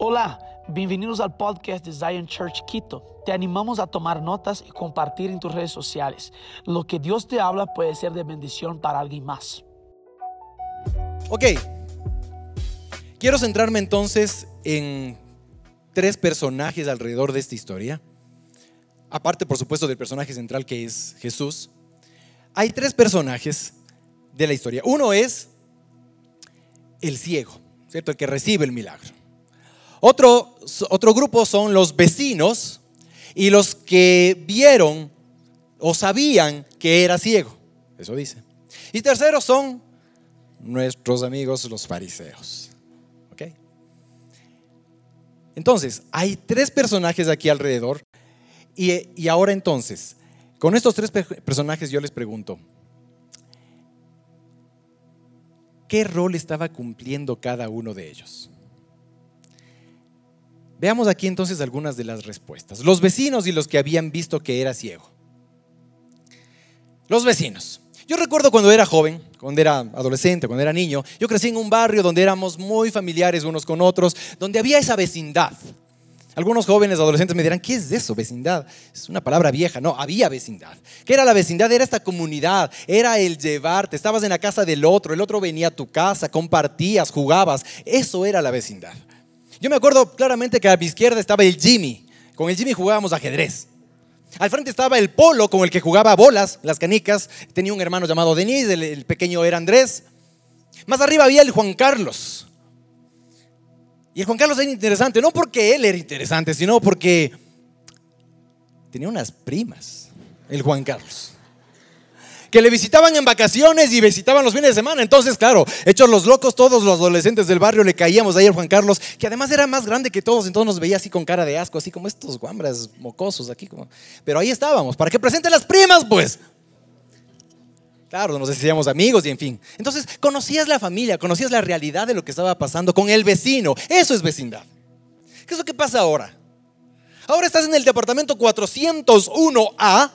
Hola, bienvenidos al podcast de Zion Church Quito. Te animamos a tomar notas y compartir en tus redes sociales. Lo que Dios te habla puede ser de bendición para alguien más. Ok, quiero centrarme entonces en tres personajes alrededor de esta historia. Aparte, por supuesto, del personaje central que es Jesús. Hay tres personajes de la historia. Uno es el ciego, ¿cierto? El que recibe el milagro. Otro, otro grupo son los vecinos y los que vieron o sabían que era ciego. Eso dice. Y tercero son nuestros amigos los fariseos. ¿Ok? Entonces, hay tres personajes aquí alrededor. Y, y ahora entonces, con estos tres personajes yo les pregunto, ¿qué rol estaba cumpliendo cada uno de ellos? Veamos aquí entonces algunas de las respuestas. Los vecinos y los que habían visto que era ciego. Los vecinos. Yo recuerdo cuando era joven, cuando era adolescente, cuando era niño, yo crecí en un barrio donde éramos muy familiares unos con otros, donde había esa vecindad. Algunos jóvenes adolescentes me dirán, ¿qué es eso, vecindad? Es una palabra vieja. No, había vecindad. ¿Qué era la vecindad? Era esta comunidad, era el llevarte. Estabas en la casa del otro, el otro venía a tu casa, compartías, jugabas. Eso era la vecindad. Yo me acuerdo claramente que a mi izquierda estaba el Jimmy. Con el Jimmy jugábamos ajedrez. Al frente estaba el Polo, con el que jugaba bolas, las canicas. Tenía un hermano llamado Denis, el, pequeño era Andrés. Más arriba había el Juan Carlos. Y el Juan Carlos era interesante, no porque él era interesante, sino porque tenía unas primas, el Juan Carlos que le visitaban en vacaciones y visitaban los fines de semana. Entonces, claro, hechos los locos, todos los adolescentes del barrio le caíamos al Juan Carlos, que además era más grande que todos, entonces nos veía así con cara de asco, así como estos guambras mocosos aquí. Como... Pero ahí estábamos, para que presenten las primas, pues. Claro, nos decíamos amigos y en fin. Entonces, conocías la familia, conocías la realidad de lo que estaba pasando con el vecino. Eso es vecindad. ¿Qué es lo que pasa ahora? Ahora estás en el departamento 401A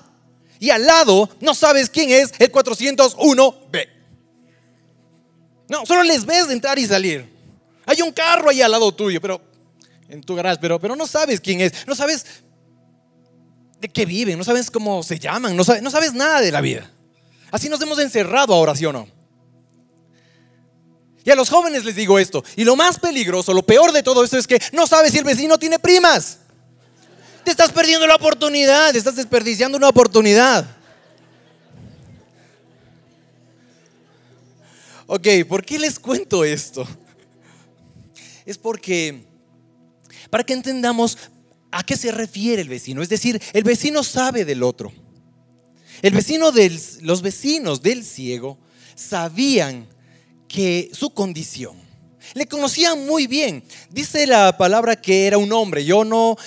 y al lado no sabes quién es el 401B. No, solo les ves entrar y salir. Hay un carro ahí al lado tuyo, pero en tu garage, pero, no sabes quién es, no sabes de qué viven, no sabes cómo se llaman, no sabes, no sabes nada de la vida. Así nos hemos encerrado ahora, ¿sí o no? Y a los jóvenes les digo esto, y lo más peligroso, lo peor de todo esto es que no sabes si el vecino tiene primas. Te estás perdiendo la oportunidad, te estás desperdiciando una oportunidad. Ok, ¿por qué les cuento esto? Es porque, para que entendamos a qué se refiere el vecino. Es decir, el vecino sabe del otro. El vecino del, los vecinos del ciego sabían que su condición le conocían muy bien. Dice la palabra que era un hombre. Yo no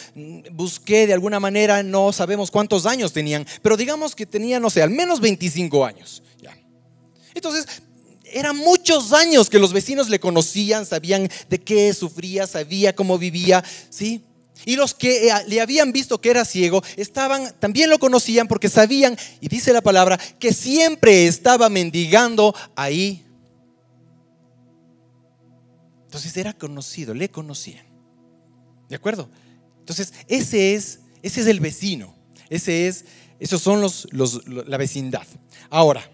busqué de alguna manera, no sabemos cuántos años tenían, pero digamos que tenía, no sé, al menos 25 años. Ya. Entonces, eran muchos años que los vecinos le conocían, sabían de qué sufría, sabía cómo vivía, ¿sí? Y los que eh, le habían visto que era ciego, estaban, también lo conocían porque sabían, y dice la palabra, que siempre estaba mendigando ahí entonces era conocido, le conocían. ¿De acuerdo? Entonces, ese es, ese es el vecino. Ese es, esos son los, la vecindad. Ahora,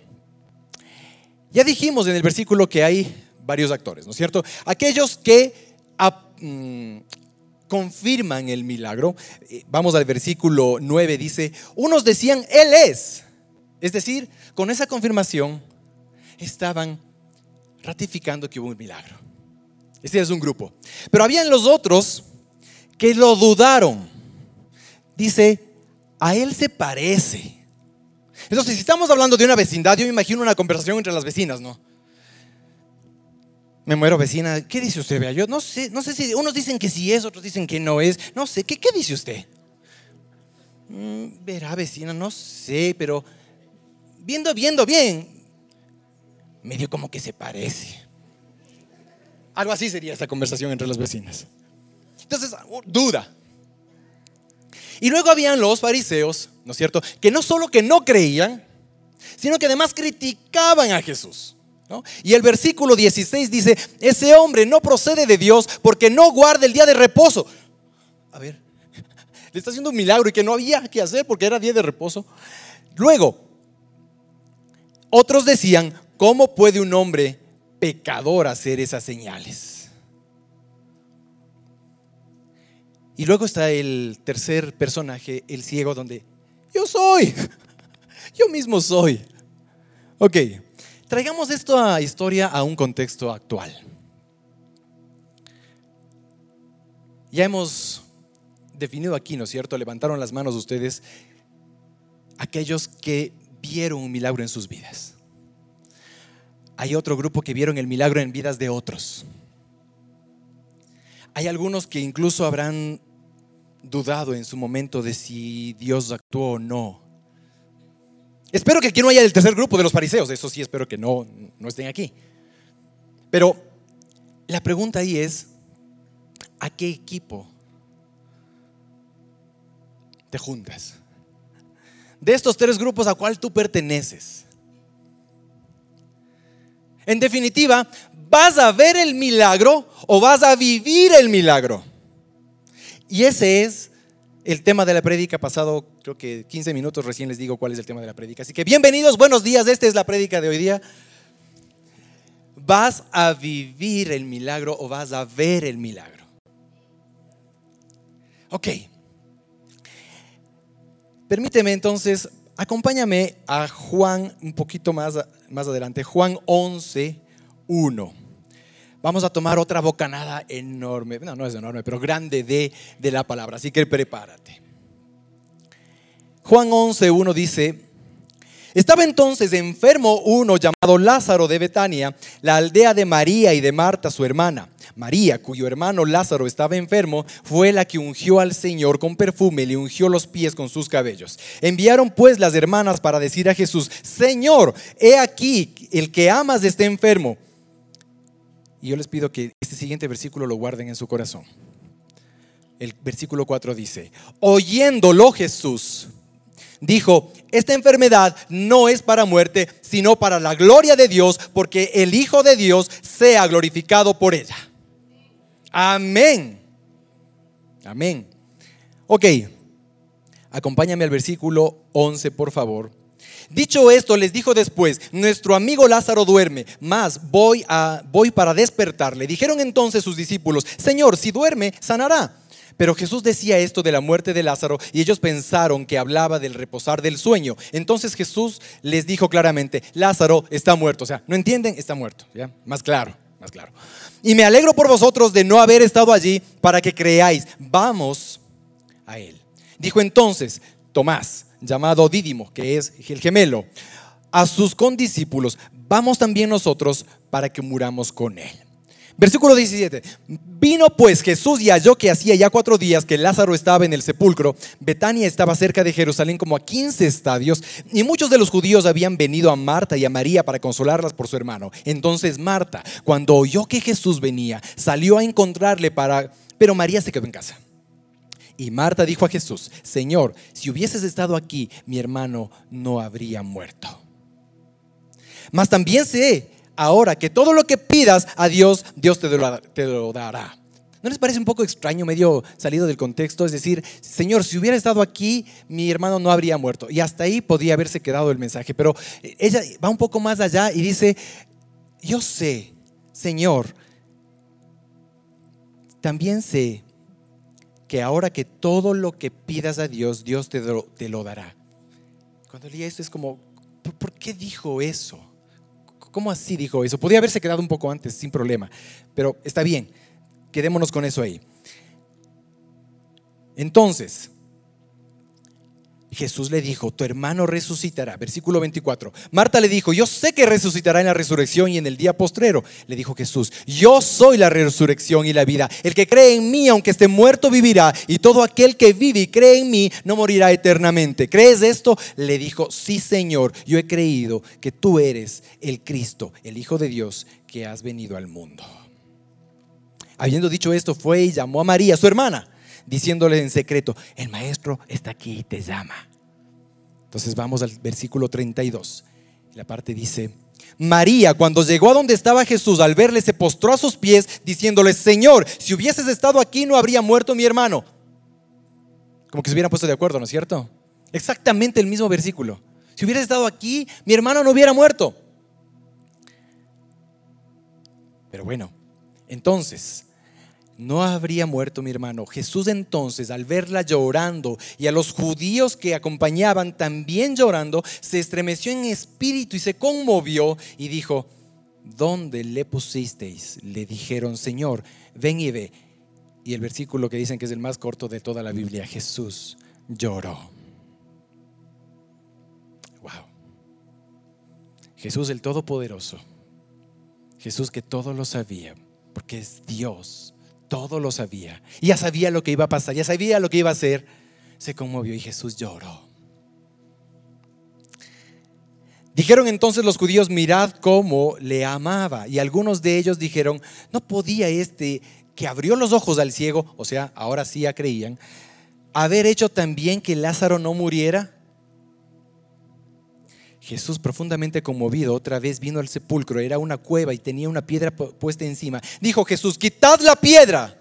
ya dijimos en el versículo que hay varios actores, ¿no es cierto? Aquellos que mm, confirman el milagro. Eh, vamos al versículo 9, dice, unos decían, Él es. Es decir, con esa confirmación estaban ratificando que hubo un milagro. Este es un grupo. Pero habían los otros que lo dudaron. Dice, a él se parece. Entonces, si estamos hablando de una vecindad, yo me imagino una conversación entre las vecinas, ¿no? Me muero vecina, ¿qué dice usted? Vea, yo no sé, no sé si unos dicen que sí es, otros dicen que no es, no sé, ¿qué, qué dice usted? Mm, verá vecina, no sé, pero viendo, viendo bien, medio como que se parece. Algo así sería esta conversación entre las vecinas. Entonces, duda. Y luego habían los fariseos, ¿no es cierto? Que no solo que no creían, sino que además criticaban a Jesús. Y el versículo 16 dice, ese hombre no procede de Dios porque no guarda el día de reposo. A ver, le está haciendo un milagro y que no había que hacer porque era día de reposo. Luego, otros decían, ¿cómo puede un hombre pecador hacer esas señales? Y luego está el tercer personaje, el ciego, donde yo soy, yo mismo soy. Ok, traigamos esta historia a un contexto actual. Ya hemos definido aquí, ¿no es cierto? Levantaron las manos ustedes aquellos que vieron un milagro en sus vidas. Hay otro grupo que vieron el milagro en vidas de otros. Hay algunos que incluso habrán dudado en su momento de si Dios actuó o no. Espero que aquí no haya el tercer grupo de los fariseos, eso sí espero que no, no estén aquí. Pero la pregunta ahí es, ¿a qué equipo te juntas? De estos tres grupos, ¿a cuál tú perteneces? En definitiva, ¿vas a ver el milagro o vas a vivir el milagro? Y ese es el tema de la prédica pasado, creo que 15 minutos recién les digo cuál es el tema de la prédica. Así que bienvenidos, buenos días, esta es la prédica de hoy día. ¿Vas a vivir el milagro o vas a ver el milagro? Ok. Permíteme entonces, acompáñame a Juan un poquito más, más adelante, Juan 11, 1. Vamos a tomar otra bocanada enorme, no, no es enorme, pero grande de, de la palabra, así que prepárate. Juan 11, 1 dice, estaba entonces enfermo uno llamado Lázaro de Betania, la aldea de María y de Marta, su hermana. María, cuyo hermano Lázaro estaba enfermo, fue la que ungió al Señor con perfume, le ungió los pies con sus cabellos. Enviaron pues las hermanas para decir a Jesús, Señor, he aquí, el que amas está enfermo. Y yo les pido que este siguiente versículo lo guarden en su corazón. El versículo 4 dice, oyéndolo Jesús, dijo, esta enfermedad no es para muerte, sino para la gloria de Dios, porque el Hijo de Dios sea glorificado por ella. Amén. Amén. Ok, acompáñame al versículo 11, por favor. Dicho esto, les dijo después, nuestro amigo Lázaro duerme, mas voy, a, voy para despertarle. Dijeron entonces sus discípulos, Señor, si duerme, sanará. Pero Jesús decía esto de la muerte de Lázaro y ellos pensaron que hablaba del reposar del sueño. Entonces Jesús les dijo claramente, Lázaro está muerto. O sea, ¿no entienden? Está muerto. ¿ya? Más claro, más claro. Y me alegro por vosotros de no haber estado allí para que creáis. Vamos a él. Dijo entonces Tomás, llamado Dídimo, que es el gemelo, a sus condiscípulos, vamos también nosotros para que muramos con él. Versículo 17. Vino pues Jesús y halló que hacía ya cuatro días que Lázaro estaba en el sepulcro. Betania estaba cerca de Jerusalén como a 15 estadios y muchos de los judíos habían venido a Marta y a María para consolarlas por su hermano. Entonces Marta, cuando oyó que Jesús venía, salió a encontrarle para... Pero María se quedó en casa. Y Marta dijo a Jesús, Señor, si hubieses estado aquí, mi hermano no habría muerto. Mas también sé ahora que todo lo que pidas a Dios, Dios te lo, dará. ¿No les parece un poco extraño, medio salido del contexto? Es decir, Señor, si hubiera estado aquí, mi hermano no habría muerto. Y hasta ahí podía haberse quedado el mensaje. Pero ella va un poco más allá y dice, yo sé, Señor, también sé que ahora que todo lo que pidas a Dios, Dios te lo, dará. Cuando leí esto es como, ¿por, qué dijo eso? ¿Cómo así dijo eso? Podría haberse quedado un poco antes, sin problema, pero está bien, quedémonos con eso ahí. Entonces, Jesús le dijo, tu hermano resucitará. Versículo 24. Marta le dijo, yo sé que resucitará en la resurrección y en el día postrero. Le dijo Jesús, yo soy la resurrección y la vida. El que cree en mí, aunque esté muerto, vivirá. Y todo aquel que vive y cree en mí, no morirá eternamente. ¿Crees esto? Le dijo, sí Señor, yo he creído que tú eres el Cristo, el Hijo de Dios, que has venido al mundo. Habiendo dicho esto, fue y llamó a María, su hermana diciéndole en secreto, el maestro está aquí y te llama. Entonces vamos al versículo 32. La parte dice, María, cuando llegó a donde estaba Jesús, al verle, se postró a sus pies, diciéndole, Señor, si hubieses estado aquí no habría muerto mi hermano. Como que se hubieran puesto de acuerdo, ¿no es cierto? Exactamente el mismo versículo. Si hubieras estado aquí, mi hermano no hubiera muerto. Pero bueno, entonces, no habría muerto mi hermano. Jesús entonces, al verla llorando y a los judíos que acompañaban también llorando, se estremeció en espíritu y se conmovió y dijo, ¿dónde le pusisteis? Le dijeron, Señor, ven y ve. Y el versículo que dicen que es el más corto de toda la Biblia, Jesús lloró. Wow. Jesús el Todopoderoso. Jesús que todo lo sabía, porque es Dios todo lo sabía. Ya sabía lo que iba a pasar, ya sabía lo que iba a hacer. Se conmovió y Jesús lloró. Dijeron entonces los judíos, mirad cómo le amaba. Y algunos de ellos dijeron, no podía este que abrió los ojos al ciego, o sea, ahora sí ya creían, haber hecho también que Lázaro no muriera. Jesús, profundamente conmovido, otra vez vino al sepulcro. Era una cueva y tenía una piedra puesta encima. Dijo Jesús, quitad la piedra.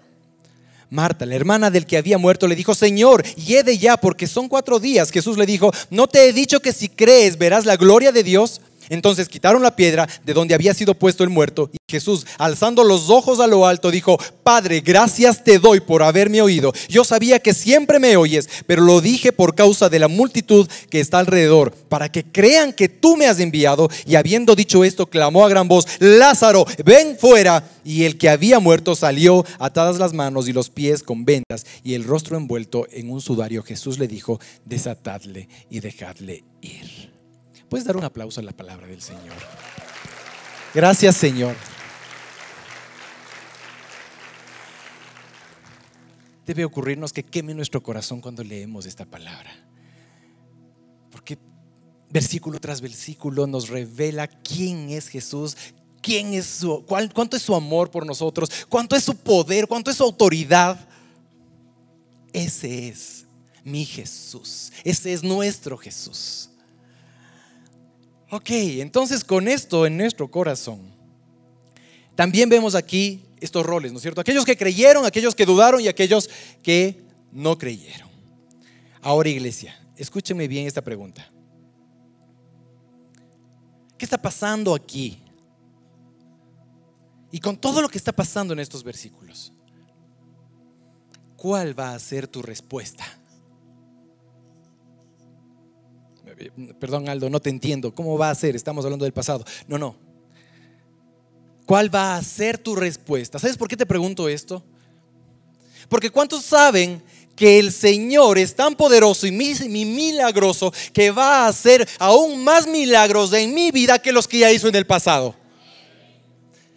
Marta, la hermana del que había muerto, le dijo, Señor, yede ya, porque son cuatro días. Jesús le dijo, ¿no te he dicho que si crees verás la gloria de Dios? Entonces quitaron la piedra de donde había sido puesto el muerto y Jesús, alzando los ojos a lo alto, dijo, Padre, gracias te doy por haberme oído. Yo sabía que siempre me oyes, pero lo dije por causa de la multitud que está alrededor, para que crean que tú me has enviado. Y habiendo dicho esto, clamó a gran voz, Lázaro, ven fuera. Y el que había muerto salió atadas las manos y los pies con vendas y el rostro envuelto en un sudario. Jesús le dijo, desatadle y dejadle ir. Puedes dar un aplauso a la palabra del Señor. Gracias, Señor. Debe ocurrirnos que queme nuestro corazón cuando leemos esta palabra. Porque versículo tras versículo nos revela quién es Jesús, quién es su, cuánto es su amor por nosotros, cuánto es su poder, cuánto es su autoridad. Ese es mi Jesús, ese es nuestro Jesús. Ok, entonces con esto en nuestro corazón, también vemos aquí estos roles, ¿no es cierto? Aquellos que creyeron, aquellos que dudaron y aquellos que no creyeron. Ahora iglesia, escúchenme bien esta pregunta. ¿Qué está pasando aquí? Y con todo lo que está pasando en estos versículos, ¿cuál va a ser tu respuesta? Perdón, Aldo, no te entiendo. ¿Cómo va a ser? Estamos hablando del pasado. No, no. ¿Cuál va a ser tu respuesta? ¿Sabes por qué te pregunto esto? Porque ¿cuántos saben que el Señor es tan poderoso y mi, milagroso que va a hacer aún más milagros en mi vida que los que ya hizo en el pasado?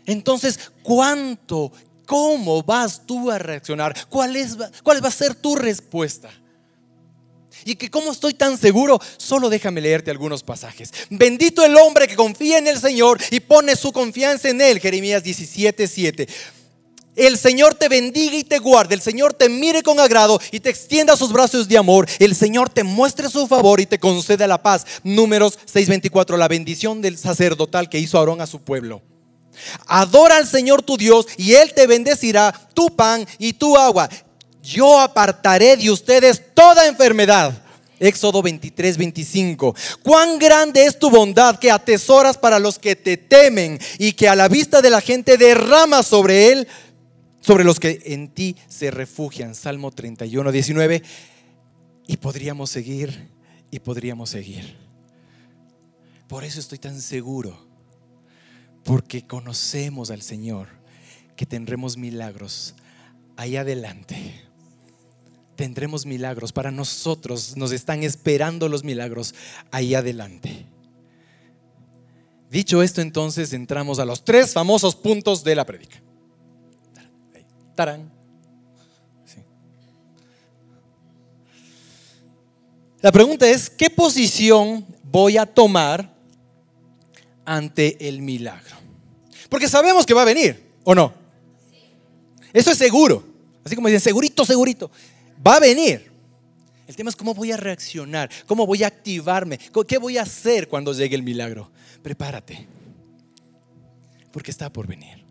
Entonces, ¿cuánto, cómo vas tú a reaccionar? ¿Cuál, es, cuál va a ser tu respuesta? Y que como estoy tan seguro, solo déjame leerte algunos pasajes. Bendito el hombre que confía en el Señor y pone su confianza en Él. Jeremías 17, 7. El Señor te bendiga y te guarde. El Señor te mire con agrado y te extienda sus brazos de amor. El Señor te muestre su favor y te conceda la paz. Números 6:24. La bendición del sacerdotal que hizo Aarón a su pueblo. Adora al Señor tu Dios y Él te bendecirá tu pan y tu agua yo apartaré de ustedes toda enfermedad. Éxodo 23, 25. Cuán grande es tu bondad que atesoras para los que te temen y que a la vista de la gente derrama sobre él, sobre los que en ti se refugian. Salmo 31, 19. Y podríamos seguir y podríamos seguir. Por eso estoy tan seguro, porque conocemos al Señor, que tendremos milagros ahí adelante tendremos milagros. Para nosotros nos están esperando los milagros ahí adelante. Dicho esto, entonces entramos a los tres famosos puntos de la prédica. Tarán. La pregunta es, ¿qué posición voy a tomar ante el milagro? Porque sabemos que va a venir, ¿o no? Eso es seguro. Así como dicen, segurito, segurito va a venir. El tema es cómo voy a reaccionar, cómo voy a activarme, qué voy a hacer cuando llegue el milagro. Prepárate, porque está por venir.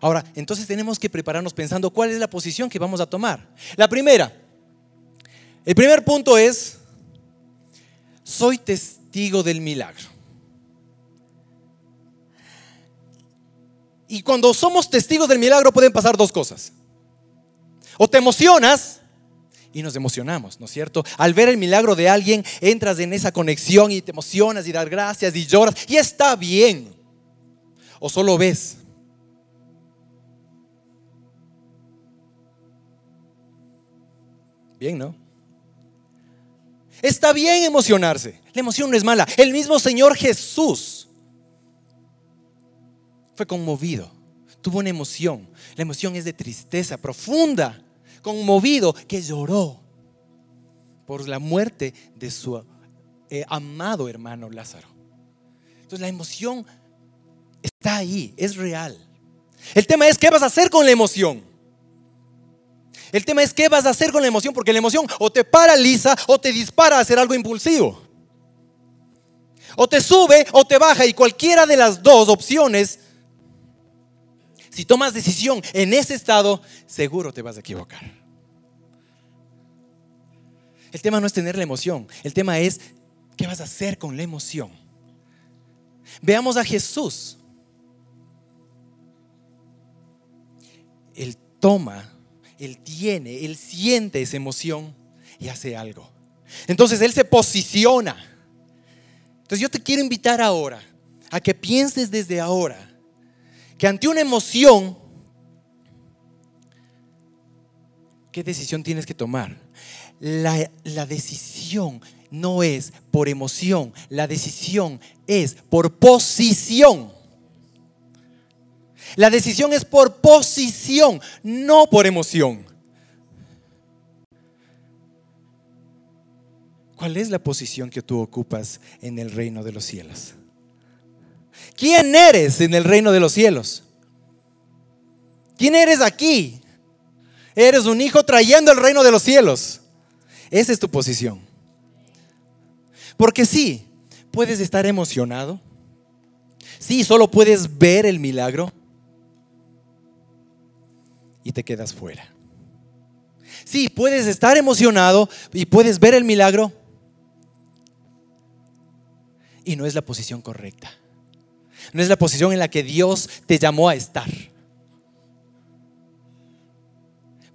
Ahora, entonces tenemos que prepararnos pensando cuál es la posición que vamos a tomar. La primera, el primer punto es, soy testigo del milagro. Y cuando somos testigos del milagro pueden pasar dos cosas. O te emocionas y nos emocionamos, ¿no es cierto? Al ver el milagro de alguien, entras en esa conexión y te emocionas y das gracias y lloras y está bien. O solo ves. Bien, ¿no? Está bien emocionarse. La emoción no es mala. El mismo Señor Jesús fue conmovido. Tuvo una emoción. La emoción es de tristeza profunda conmovido, que lloró por la muerte de su eh, amado hermano Lázaro. Entonces la emoción está ahí, es real. El tema es qué vas a hacer con la emoción. El tema es qué vas a hacer con la emoción, porque la emoción o te paraliza o te dispara a hacer algo impulsivo. O te sube o te baja y cualquiera de las dos opciones si tomas decisión en ese estado, seguro te vas a equivocar. El tema no es tener la emoción, el tema es qué vas a hacer con la emoción. Veamos a Jesús. Él toma, él tiene, él siente esa emoción y hace algo. Entonces él se posiciona. Entonces yo te quiero invitar ahora a que pienses desde ahora que ante una emoción, ¿qué decisión tienes que tomar? La, la, decisión no es por emoción, la decisión es por posición. La decisión es por posición, no por emoción. ¿Cuál es la posición que tú ocupas en el reino de los cielos? ¿Quién eres en el reino de los cielos? ¿Quién eres aquí? Eres un hijo trayendo el reino de los cielos. Esa es tu posición. Porque sí, puedes estar emocionado. Sí, solo puedes ver el milagro y te quedas fuera. Sí, puedes estar emocionado y puedes ver el milagro y no es la posición correcta. No es la posición en la que Dios te llamó a estar.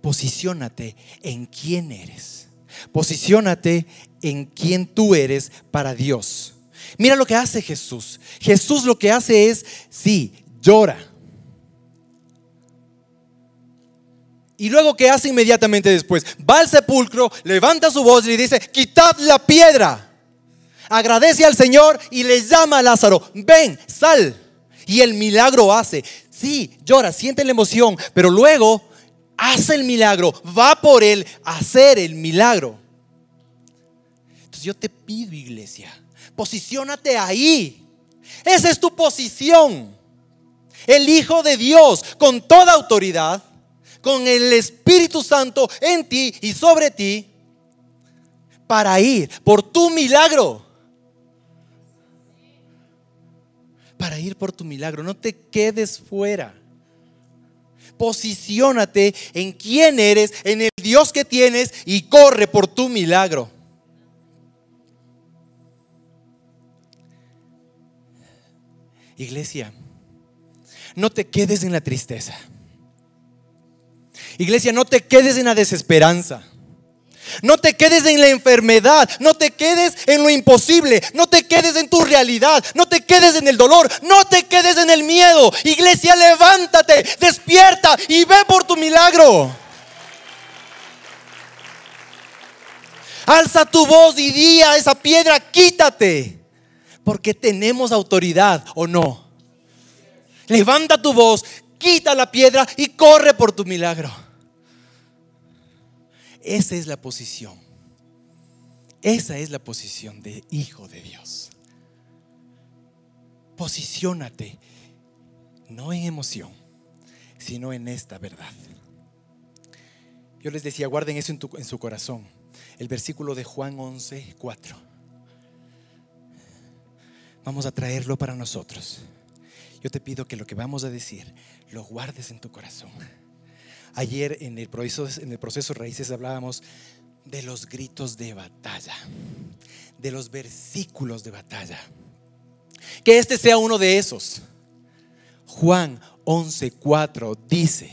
Posiciónate en quién eres. Posiciónate en quién tú eres para Dios. Mira lo que hace Jesús. Jesús lo que hace es, sí, llora. Y luego, ¿qué hace inmediatamente después? Va al sepulcro, levanta su voz y le dice, quitad la piedra agradece al Señor y le llama a Lázaro, ven, sal. Y el milagro hace. Sí, llora, siente la emoción, pero luego hace el milagro, va por él a hacer el milagro. Entonces yo te pido, iglesia, posiciónate ahí. Esa es tu posición. El Hijo de Dios, con toda autoridad, con el Espíritu Santo en ti y sobre ti, para ir por tu milagro. Para ir por tu milagro. No te quedes fuera. Posiciónate en quién eres, en el Dios que tienes y corre por tu milagro. Iglesia, no te quedes en la tristeza. Iglesia, no te quedes en la desesperanza. No te quedes en la enfermedad, no te quedes en lo imposible, no te quedes en tu realidad, no te quedes en el dolor, no te quedes en el miedo. Iglesia, levántate, despierta y ve por tu milagro. Alza tu voz y di a esa piedra, quítate, porque tenemos autoridad o no. Levanta tu voz, quita la piedra y corre por tu milagro. Esa es la posición. Esa es la posición de hijo de Dios. Posiciónate, no en emoción, sino en esta verdad. Yo les decía, guarden eso en, su corazón. El versículo de Juan 11, 4. Vamos a traerlo para nosotros. yo te pido que lo que vamos a decir lo guardes en tu corazón. Ayer en el proceso, en el proceso Raíces hablábamos de los gritos de batalla, de los versículos de batalla. Que este sea uno de esos. Juan 11:4 dice,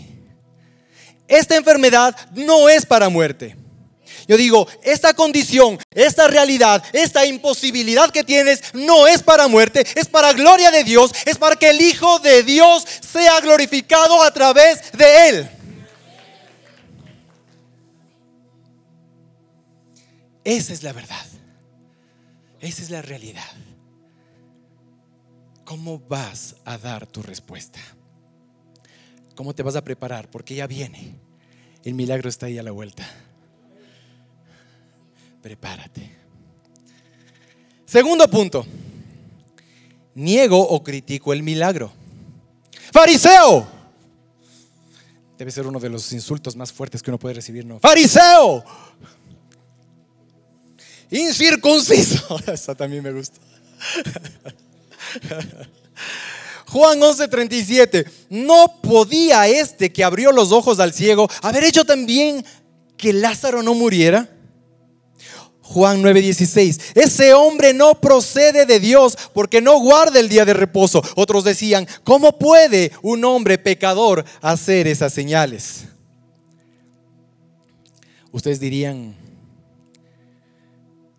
esta enfermedad no es para muerte. Yo digo, esta condición, esta realidad, esta imposibilidad que tienes no es para muerte, es para gloria de Dios, es para que el Hijo de Dios sea glorificado a través de Él. Esa es la verdad. Esa es la realidad. ¿Cómo vas a dar tu respuesta? ¿Cómo te vas a preparar? Porque ya viene. El milagro está ahí a la vuelta. Prepárate. Segundo punto. Niego o critico el milagro. Fariseo. Debe ser uno de los insultos más fuertes que uno puede recibir, ¿no? Fariseo. Incircunciso. Eso también me gusta. Juan 11:37. No podía este que abrió los ojos al ciego haber hecho también que Lázaro no muriera. Juan 9:16. Ese hombre no procede de Dios porque no guarda el día de reposo. Otros decían, ¿cómo puede un hombre pecador hacer esas señales? Ustedes dirían,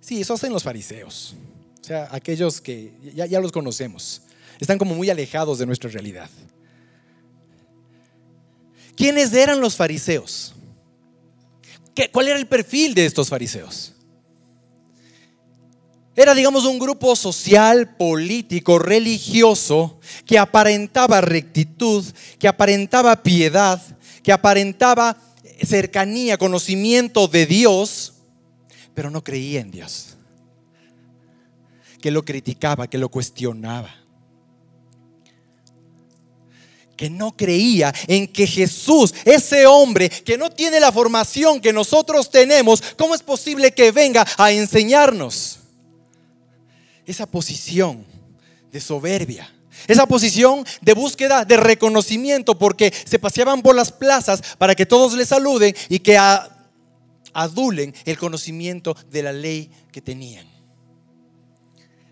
sí, eso hacen los fariseos. O sea, aquellos que ya, ya los conocemos. Están como muy alejados de nuestra realidad. ¿Quiénes eran los fariseos? ¿Qué, ¿Cuál era el perfil de estos fariseos? Era, digamos, un grupo social, político, religioso, que aparentaba rectitud, que aparentaba piedad, que aparentaba cercanía, conocimiento de Dios, pero no creía en Dios. Que lo criticaba, que lo cuestionaba. que no creía en que Jesús, ese hombre que no tiene la formación que nosotros tenemos, ¿cómo es posible que venga a enseñarnos? Esa posición de soberbia, esa posición de búsqueda de reconocimiento, porque se paseaban por las plazas para que todos le saluden y que adulen el conocimiento de la ley que tenían.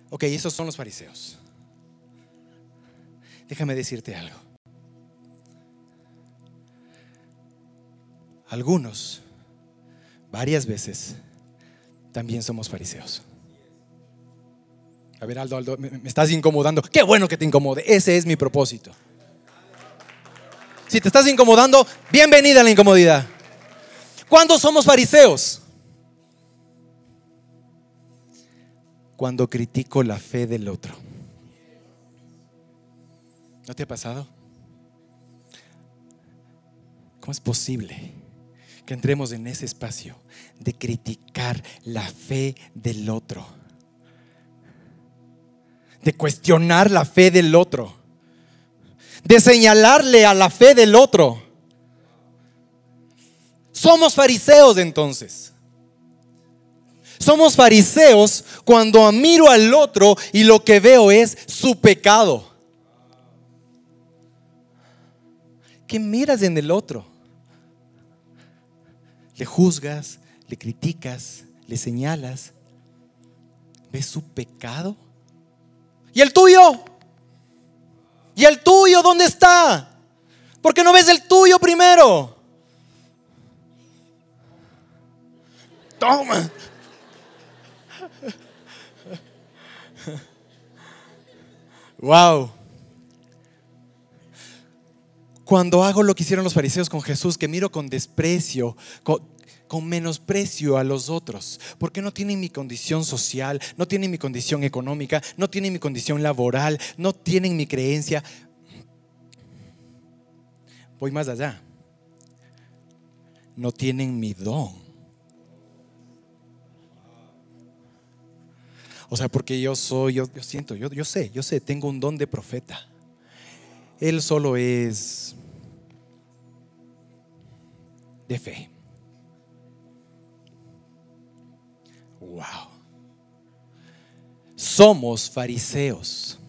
Ok, esos son los fariseos. Déjame decirte algo. algunos, varias veces, también somos fariseos. A ver, Aldo, Aldo, me, estás incomodando. Qué bueno que te incomode. Ese es mi propósito. Si te estás incomodando, bienvenida a la incomodidad. ¿Cuándo somos fariseos? Cuando critico la fe del otro. ¿No te ha pasado? ¿Cómo es posible? que entremos en ese espacio de criticar la fe del otro, de cuestionar la fe del otro, de señalarle a la fe del otro. Somos fariseos entonces. Somos fariseos cuando miro al otro y lo que veo es su pecado. ¿Qué miras en el otro? le juzgas, le criticas, le señalas, ves su pecado. ¿Y el tuyo? ¿Y el tuyo dónde está? ¿Por qué no ves el tuyo primero? Toma. Wow. Cuando hago lo que hicieron los fariseos con Jesús, que miro con desprecio, con, menosprecio a los otros, porque no tienen mi condición social, no tienen mi condición económica, no tienen mi condición laboral, no tienen mi creencia. Voy más allá. No tienen mi don. O sea, porque yo soy, yo, siento, yo, yo sé, yo sé, tengo un don de profeta. Él solo es de fe. Wow. Somos fariseos.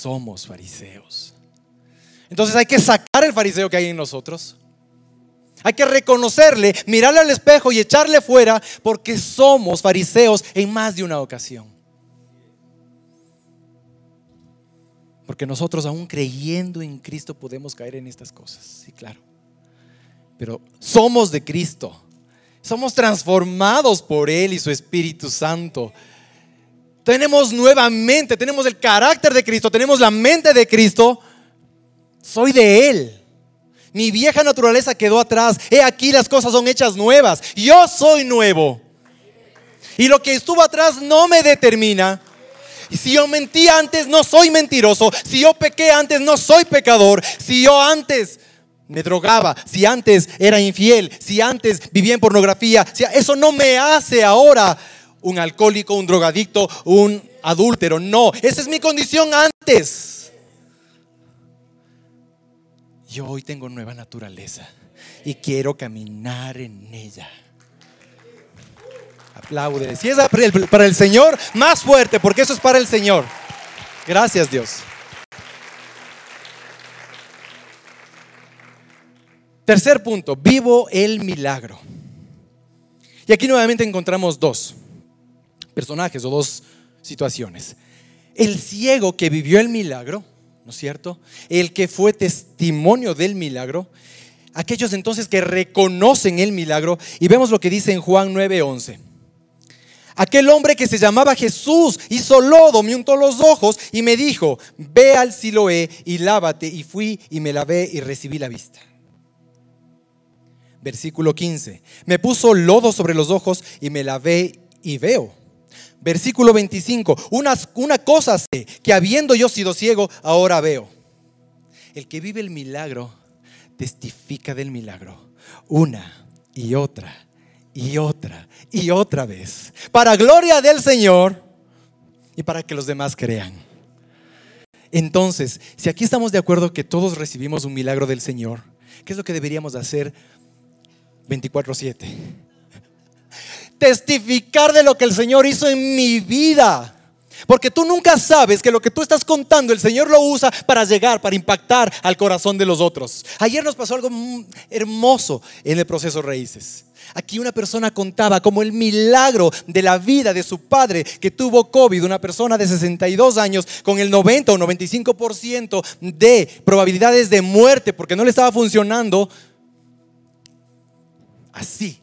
somos fariseos. Entonces hay que sacar el fariseo que hay en nosotros. Hay que reconocerle, mirarle al espejo y echarle fuera porque somos fariseos en más de una ocasión. Porque nosotros aún creyendo en Cristo podemos caer en estas cosas. Sí, claro. Pero somos de Cristo. Somos transformados por Él y su Espíritu Santo. Tenemos nuevamente, tenemos el carácter de Cristo, tenemos la mente de Cristo. Soy de Él. Mi vieja naturaleza quedó atrás. He aquí las cosas son hechas nuevas. Yo soy nuevo. Y lo que estuvo atrás no me determina. Si yo mentí antes, no soy mentiroso. Si yo pequé antes, no soy pecador. Si yo antes me drogaba, si antes era infiel, si antes vivía en pornografía, si eso no me hace ahora un alcohólico, un drogadicto, un adúltero. No, esa es mi condición antes. Yo hoy tengo nueva naturaleza y quiero caminar en ella. Aplaude. Si es para el Señor, más fuerte, porque eso es para el Señor. Gracias Dios. Tercer punto, vivo el milagro. Y aquí nuevamente encontramos dos personajes o dos situaciones. El ciego que vivió el milagro ¿no es cierto? El que fue testimonio del milagro, aquellos entonces que reconocen el milagro, y vemos lo que dice en Juan 9:11. Aquel hombre que se llamaba Jesús hizo lodo, me untó los ojos y me dijo, ve al Siloé y lávate. Y fui y me lavé y recibí la vista. Versículo 15. Me puso lodo sobre los ojos y me lavé y veo. Versículo 25. Una, cosa sé, que habiendo yo sido ciego, ahora veo. El que vive el milagro testifica del milagro. Una y otra y otra y otra vez. Para gloria del Señor y para que los demás crean. Entonces, si aquí estamos de acuerdo que todos recibimos un milagro del Señor, ¿qué es lo que deberíamos hacer 24/7? Testificar de lo que el Señor hizo en mi vida. Porque tú nunca sabes que lo que tú estás contando el Señor lo usa para llegar, para impactar al corazón de los otros. Ayer nos pasó algo hermoso en el proceso Raíces. Aquí una persona contaba como el milagro de la vida de su padre que tuvo COVID, una persona de 62 años con el 90 o 95% de probabilidades de muerte porque no le estaba funcionando. Así,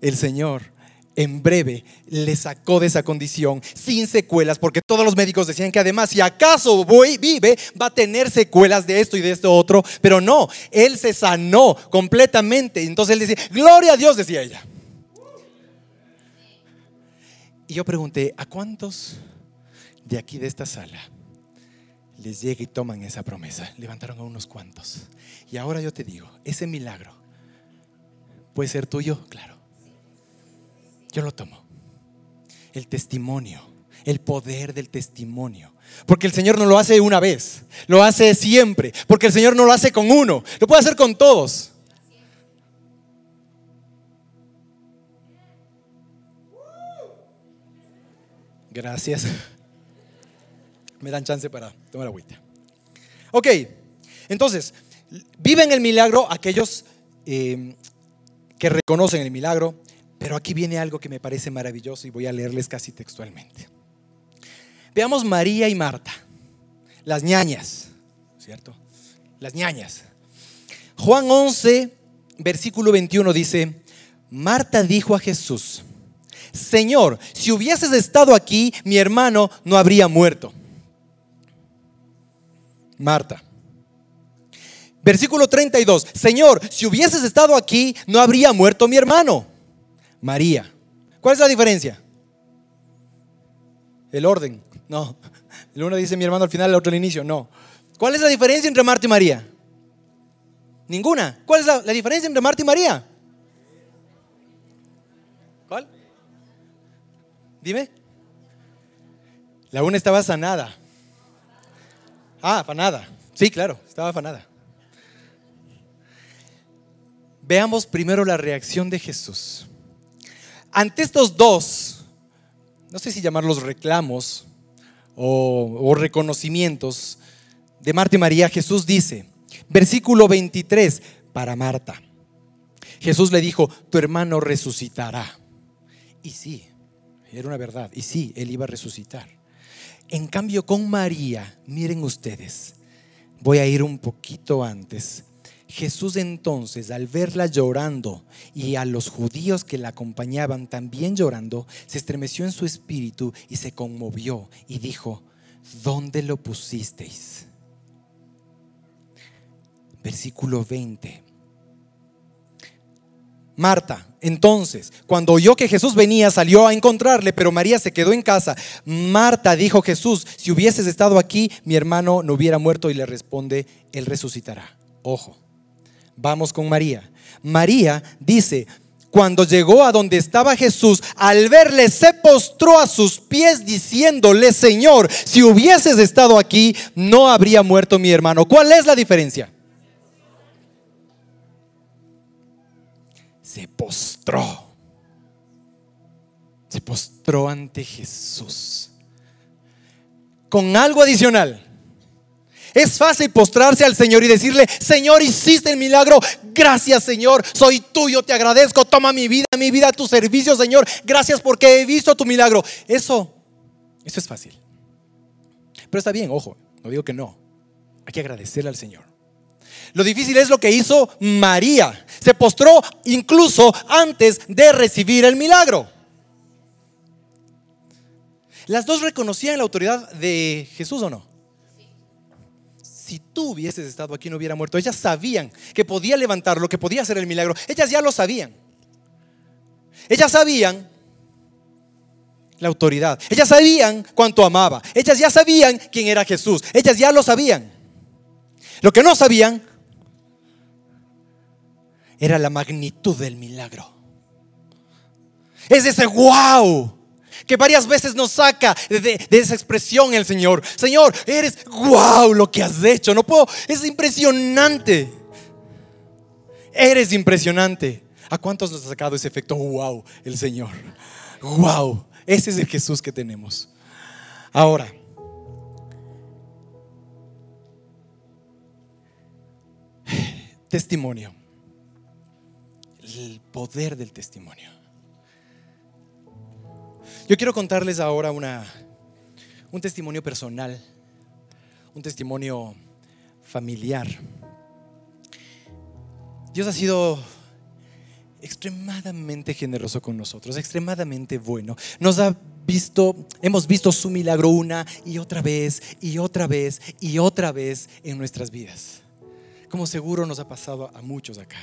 el Señor en breve le sacó de esa condición sin secuelas, porque todos los médicos decían que además si acaso voy, vive, va a tener secuelas de esto y de esto otro, pero no, él se sanó completamente. Entonces él decía, gloria a Dios, decía ella. Y yo pregunté, ¿a cuántos de aquí de esta sala les llega y toman esa promesa? Levantaron a unos cuantos. Y ahora yo te digo, ese milagro puede ser tuyo, claro. Yo lo tomo. El testimonio, el poder del testimonio. Porque el Señor no lo hace una vez, lo hace siempre. Porque el Señor no lo hace con uno, lo puede hacer con todos. Gracias. Me dan chance para tomar agüita. Ok, entonces, viven el milagro aquellos eh, que reconocen el milagro, pero aquí viene algo que me parece maravilloso y voy a leerles casi textualmente. Veamos María y Marta, las ñañas, ¿cierto? Las ñañas. Juan 11, versículo 21 dice, Marta dijo a Jesús, Señor, si hubieses estado aquí, mi hermano no habría muerto. Marta. Versículo 32, Señor, si hubieses estado aquí, no habría muerto mi hermano. María. ¿Cuál es la diferencia? El orden. No. El uno dice mi hermano al final, el otro al inicio. No. ¿Cuál es la diferencia entre Marta y María? Ninguna. ¿Cuál es la, la diferencia entre Marta y María? ¿Cuál? Dime. La una estaba sanada. Ah, afanada. Sí, claro, estaba afanada. Veamos primero la reacción de Jesús. Ante estos dos, no sé si llamarlos reclamos o, reconocimientos de Marta y María, Jesús dice, versículo 23, para Marta. Jesús le dijo, tu hermano resucitará. Y sí, era una verdad. Y sí, él iba a resucitar. En cambio, con María, miren ustedes, voy a ir un poquito antes. Jesús entonces, al verla llorando y a los judíos que la acompañaban también llorando, se estremeció en su espíritu y se conmovió y dijo, ¿dónde lo pusisteis? Versículo 20. Marta, entonces, cuando oyó que Jesús venía, salió a encontrarle, pero María se quedó en casa. Marta dijo Jesús, si hubieses estado aquí, mi hermano no hubiera muerto y le responde, él resucitará. Ojo, vamos con María. María dice, cuando llegó a donde estaba Jesús, al verle se postró a sus pies diciéndole, Señor, si hubieses estado aquí, no habría muerto mi hermano. ¿Cuál es la diferencia? se postró. Se postró ante Jesús. Con algo adicional. Es fácil postrarse al Señor y decirle, Señor, hiciste el milagro. Gracias, Señor. Soy tuyo, te agradezco. Toma mi vida, mi vida a tu servicio, Señor. Gracias porque he visto tu milagro. Eso, eso es fácil. Pero está bien, ojo, no digo que no. Hay que agradecerle al Señor. Lo difícil es lo que hizo María. Se postró incluso antes de recibir el milagro. ¿Las dos reconocían la autoridad de Jesús o no? Si tú hubieses estado aquí no hubiera muerto. Ellas sabían que podía levantarlo, que podía hacer el milagro. Ellas ya lo sabían. Ellas sabían la autoridad. Ellas sabían cuánto amaba. Ellas ya sabían quién era Jesús. Ellas ya lo sabían. Lo que no sabían era la magnitud del milagro. Es ese wow que varias veces nos saca de, esa expresión el Señor. Señor, eres wow lo que has hecho. No puedo, es impresionante. Eres impresionante. ¿A cuántos nos ha sacado ese efecto wow el Señor? Wow, ese es el Jesús que tenemos. Ahora, testimonio el poder del testimonio. Yo quiero contarles ahora una, un testimonio personal, un testimonio familiar. Dios ha sido extremadamente generoso con nosotros, extremadamente bueno. Nos ha visto, hemos visto su milagro una y otra vez y otra vez y otra vez en nuestras vidas. Como seguro nos ha pasado a muchos acá.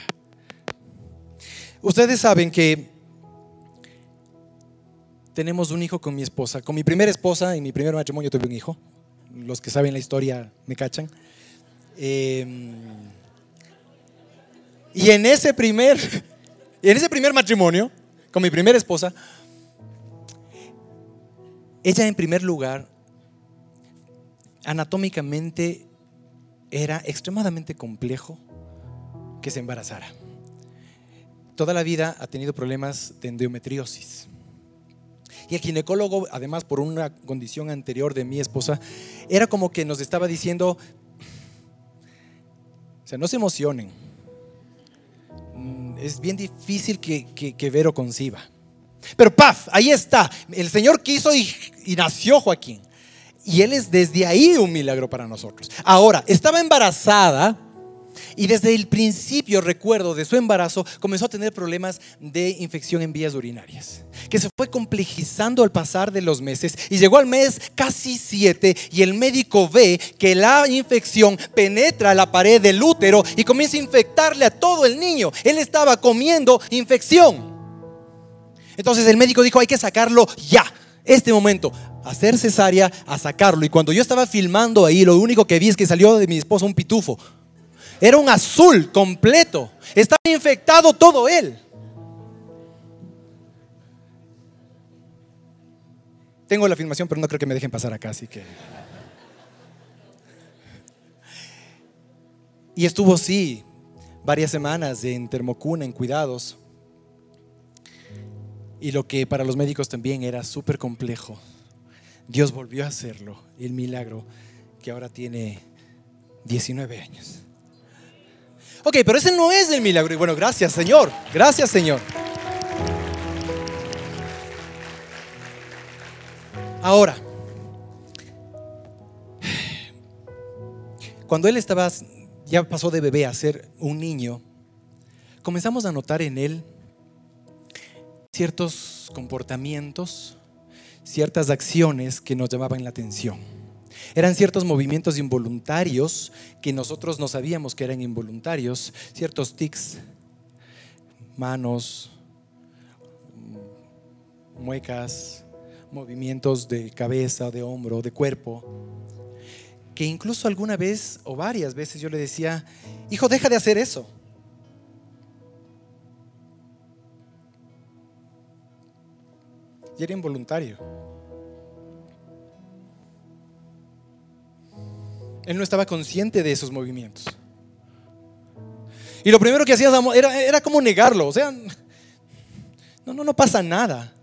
Ustedes saben que tenemos un hijo con mi esposa. Con mi primera esposa, en mi primer matrimonio tuve un hijo. Los que saben la historia me cachan. Em, y en ese primer, en ese primer matrimonio, con mi primera esposa, ella en primer lugar, anatómicamente era extremadamente complejo que se embarazara toda la vida ha tenido problemas de endometriosis. Y el ginecólogo, además por una condición anterior de mi esposa, era como que nos estaba diciendo, o sea, no se emocionen, mm, es bien difícil que, que, Vero conciba. Pero paf, ahí está, el Señor quiso y nació Joaquín. Y él es desde ahí un milagro para nosotros. Ahora, estaba embarazada y desde el principio, recuerdo, de su embarazo, comenzó a tener problemas de infección en vías urinarias, que se fue complejizando al pasar de los meses y llegó al mes casi siete y el médico ve que la infección penetra la pared del útero y comienza a infectarle a todo el niño. Él estaba comiendo infección. Entonces el médico dijo, hay que sacarlo ya, este momento hacer cesárea, a sacarlo. Y cuando yo estaba filmando ahí, lo único que vi es que salió de mi esposa un pitufo. Era un azul completo. Estaba infectado todo él. Tengo la filmación, pero no creo que me dejen pasar acá, así que... Y estuvo así varias semanas en termocuna, en cuidados. Y lo que para los médicos también era súper complejo. Dios volvió a hacerlo. El milagro que ahora tiene 19 años. Ok, pero ese no es el milagro. Y bueno, gracias Señor. Gracias Señor. Ahora, cuando él estaba, ya pasó de bebé a ser un niño, comenzamos a notar en él ciertos comportamientos, ciertas acciones que nos llamaban la atención. Eran ciertos movimientos involuntarios que nosotros no sabíamos que eran involuntarios, ciertos tics, manos, muecas, movimientos de cabeza, de hombro, de cuerpo, que incluso alguna vez o varias veces yo le decía, hijo, deja de hacer eso. Y era involuntario. Él no estaba consciente de esos movimientos. Y lo primero que hacía era, era como negarlo. O sea, no, no, no pasa nada.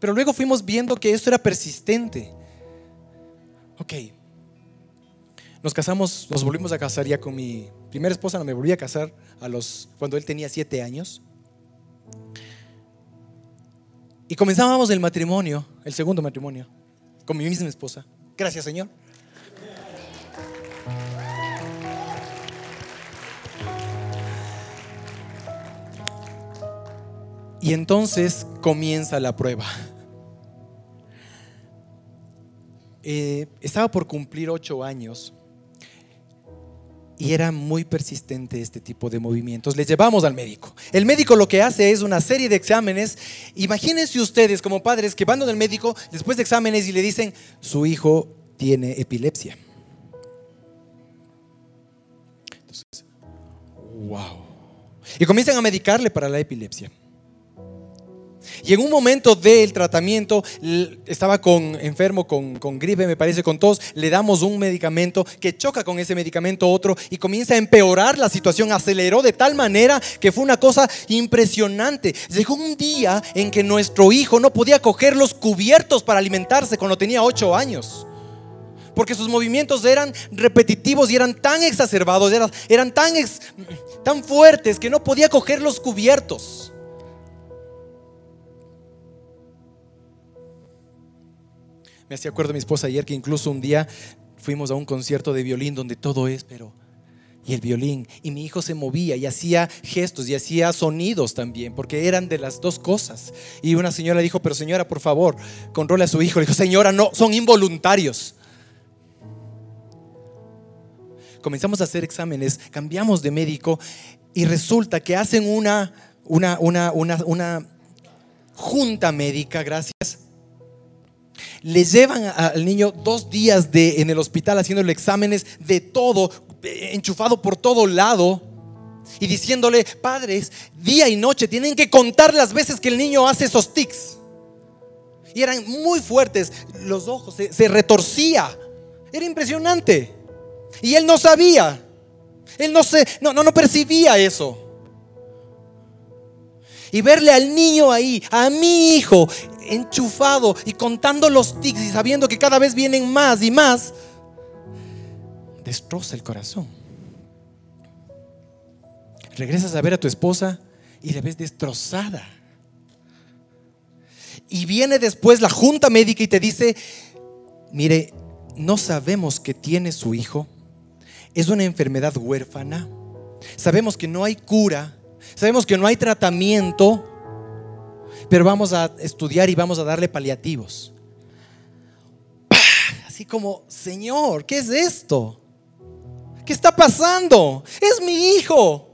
Pero luego fuimos viendo que esto era persistente. Ok. Nos casamos, nos volvimos a casar ya con mi primera esposa, me volví a casar a los, cuando él tenía siete años. Y comenzábamos el matrimonio, el segundo matrimonio, con mi misma esposa. Gracias, Señor. Y entonces comienza la prueba. Eh, estaba por cumplir ocho años y era muy persistente este tipo de movimientos. Le llevamos al médico. El médico lo que hace es una serie de exámenes. Imagínense ustedes como padres que van al médico después de exámenes y le dicen, su hijo tiene epilepsia. Entonces, wow. Y comienzan a medicarle para la epilepsia. Y en un momento del tratamiento, estaba con, enfermo con, gripe, me parece, con tos, le damos un medicamento que choca con ese medicamento otro y comienza a empeorar la situación, aceleró de tal manera que fue una cosa impresionante. Llegó un día en que nuestro hijo no podía coger los cubiertos para alimentarse cuando tenía ocho años porque sus movimientos eran repetitivos y eran tan exacerbados, eran, tan fuertes que no podía coger los cubiertos. Me hacía acuerdo mi esposa ayer que incluso un día fuimos a un concierto de violín donde todo es, pero y el violín. Y mi hijo se movía y hacía gestos y hacía sonidos también, porque eran de las dos cosas. Y una señora dijo, pero señora, por favor, controle a su hijo. Le dijo, señora, no, son involuntarios. Comenzamos a hacer exámenes, cambiamos de médico y resulta que hacen una, una, una, una, una junta médica, gracias, le llevan al niño dos días en el hospital haciéndole exámenes de todo, enchufado por todo lado. Y diciéndole, padres, día y noche tienen que contar las veces que el niño hace esos tics. Y eran muy fuertes, los ojos se, retorcía. Era impresionante. Y él no sabía. Él no, se, no, no, no percibía eso. Y verle al niño ahí, a mi hijo, enchufado y contando los tics y sabiendo que cada vez vienen más y más, destroza el corazón. Regresas a ver a tu esposa y la ves destrozada. Y viene después la junta médica y te dice, mire, no sabemos que tiene su hijo. Es una enfermedad huérfana. Sabemos que no hay cura. Sabemos que no hay tratamiento pero vamos a estudiar y vamos a darle paliativos. Así como, Señor, ¿qué es esto? ¿Qué está pasando? Es mi hijo.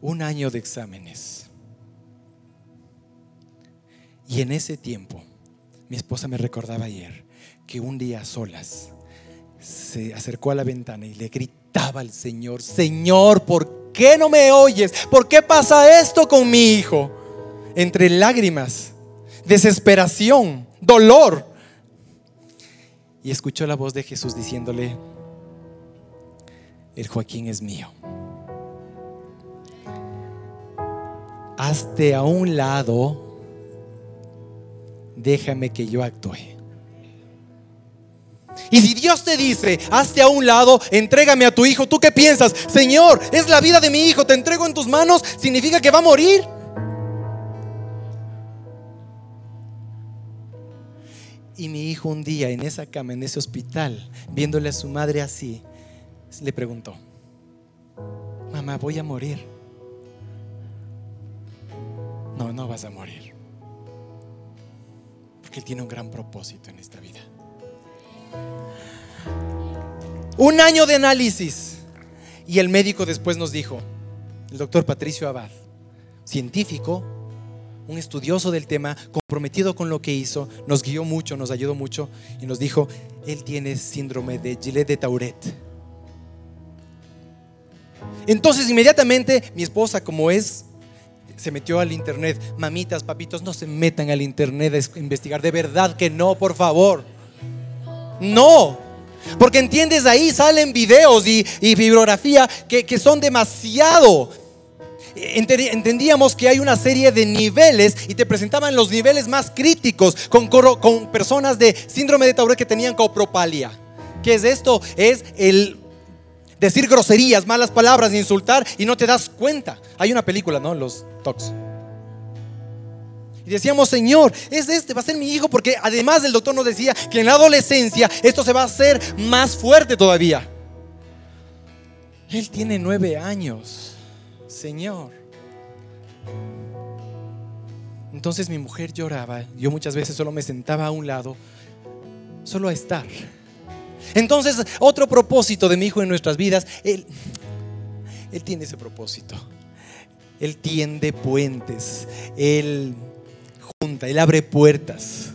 Un año de exámenes. Y en ese tiempo, mi esposa me recordaba ayer que un día a solas se acercó a la ventana y le gritaba al Señor, Señor, ¿por qué no me oyes? ¿Por qué pasa esto con mi hijo? Entre lágrimas, desesperación, dolor. Y escuchó la voz de Jesús diciéndole, el Joaquín es mío. Hazte a un lado déjame que yo actúe. Y si Dios te dice, hazte a un lado, entrégame a tu hijo, ¿tú qué piensas? Señor, es la vida de mi hijo, te entrego en tus manos, significa que va a morir. Y mi hijo un día en esa cama, en ese hospital, viéndole a su madre así, le preguntó, mamá, voy a morir. No, no vas a morir. Porque Él tiene un gran propósito en esta vida. Un año de análisis. Y el médico después nos dijo, el doctor Patricio Abad, científico, un estudioso del tema, comprometido con lo que hizo, nos guió mucho, nos ayudó mucho y nos dijo, él tiene síndrome de Gillet de Tauret. Entonces inmediatamente mi esposa, como es, se metió al internet. Mamitas, papitos, no se metan al internet a investigar. De verdad que no, por favor. No. Porque entiendes, ahí salen videos y, y bibliografía que, que son demasiado entendíamos que hay una serie de niveles y te presentaban los niveles más críticos con, con personas de síndrome de Tourette que tenían copropalia. ¿Qué es esto? Es el decir groserías, malas palabras, insultar y no te das cuenta. Hay una película, ¿no? Los talks. Y decíamos, Señor, es este, va a ser mi hijo, porque además el doctor nos decía que en la adolescencia esto se va a hacer más fuerte todavía. Él tiene nueve años, Señor. Entonces mi mujer lloraba, yo muchas veces solo me sentaba a un lado, solo a estar. Entonces, otro propósito de mi hijo en nuestras vidas, él, él tiene ese propósito. Él tiende puentes, Él junta, Él abre puertas.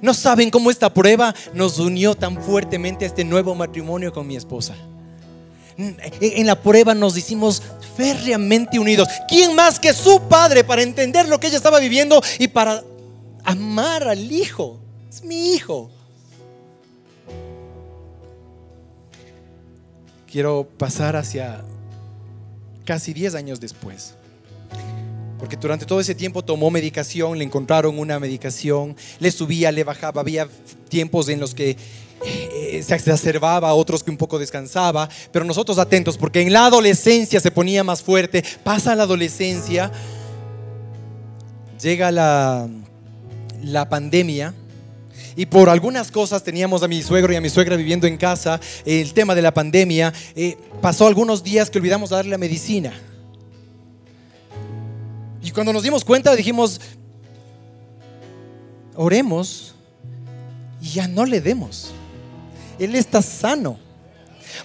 No saben cómo esta prueba nos unió tan fuertemente a este nuevo matrimonio con mi esposa. En la prueba nos hicimos férreamente unidos. ¿Quién más que su padre para entender lo que ella estaba viviendo y para amar al hijo? Es mi hijo. Quiero pasar hacia casi 10 años después. Porque durante todo ese tiempo tomó medicación, le encontraron una medicación, le subía, le bajaba, había tiempos en los que eh, se exacerbaba, otros que un poco descansaba, pero nosotros atentos, porque en la adolescencia se ponía más fuerte, pasa la adolescencia, llega la, la pandemia, y por algunas cosas teníamos a mi suegro y a mi suegra viviendo en casa, el tema de la pandemia, eh, pasó algunos días que olvidamos darle la medicina. Cuando nos dimos cuenta dijimos, oremos y ya no le demos. Él está sano.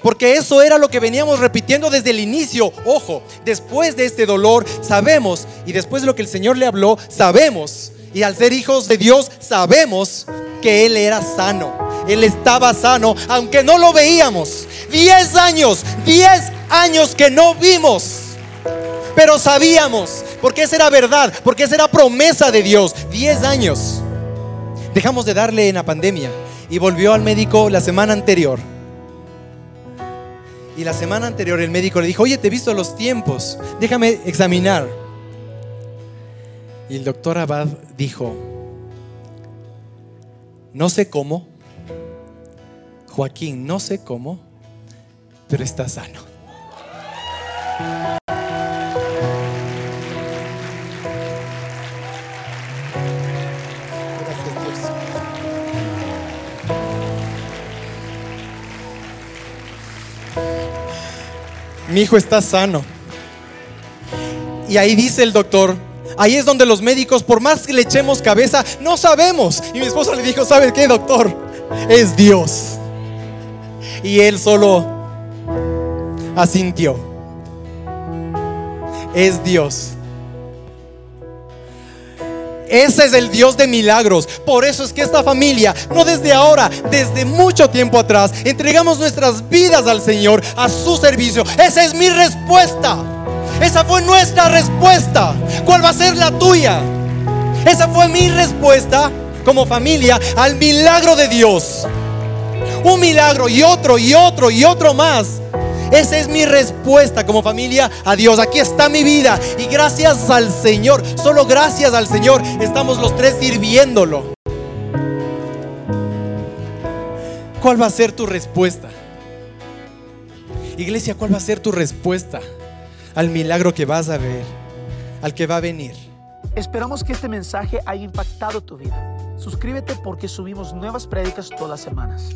Porque eso era lo que veníamos repitiendo desde el inicio. Ojo, después de este dolor sabemos, y después de lo que el Señor le habló, sabemos y al ser hijos de Dios sabemos que Él era sano. Él estaba sano, aunque no lo veíamos. Diez años, diez años que no vimos. Pero sabíamos, porque esa era verdad, porque esa era promesa de Dios. Diez años. Dejamos de darle en la pandemia y volvió al médico la semana anterior. Y la semana anterior el médico le dijo, oye, te he visto los tiempos, déjame examinar. Y el doctor Abad dijo, no sé cómo, Joaquín, no sé cómo, pero está sano. Mi hijo está sano. Y ahí dice el doctor, Ahí es donde los médicos, por más que le echemos cabeza, no sabemos. Y mi esposa le dijo, ¿sabe qué, doctor? Es Dios. Y él solo asintió. Es Dios. Ese es el Dios de milagros. Por eso es que esta familia, no desde ahora, desde mucho tiempo atrás, entregamos nuestras vidas al Señor, a su servicio. Esa es mi respuesta. Esa fue nuestra respuesta. ¿Cuál va a ser la tuya? Esa fue mi respuesta como familia al milagro de Dios. Un milagro y otro y otro y otro más. Esa es mi respuesta como familia a Dios. Aquí está mi vida y gracias al Señor, solo gracias al Señor estamos los tres sirviéndolo. ¿Cuál va a ser tu respuesta? Iglesia, ¿cuál va a ser tu respuesta al milagro que vas a ver, al que va a venir? Esperamos que este mensaje haya impactado tu vida. Suscríbete porque subimos nuevas prédicas todas las semanas.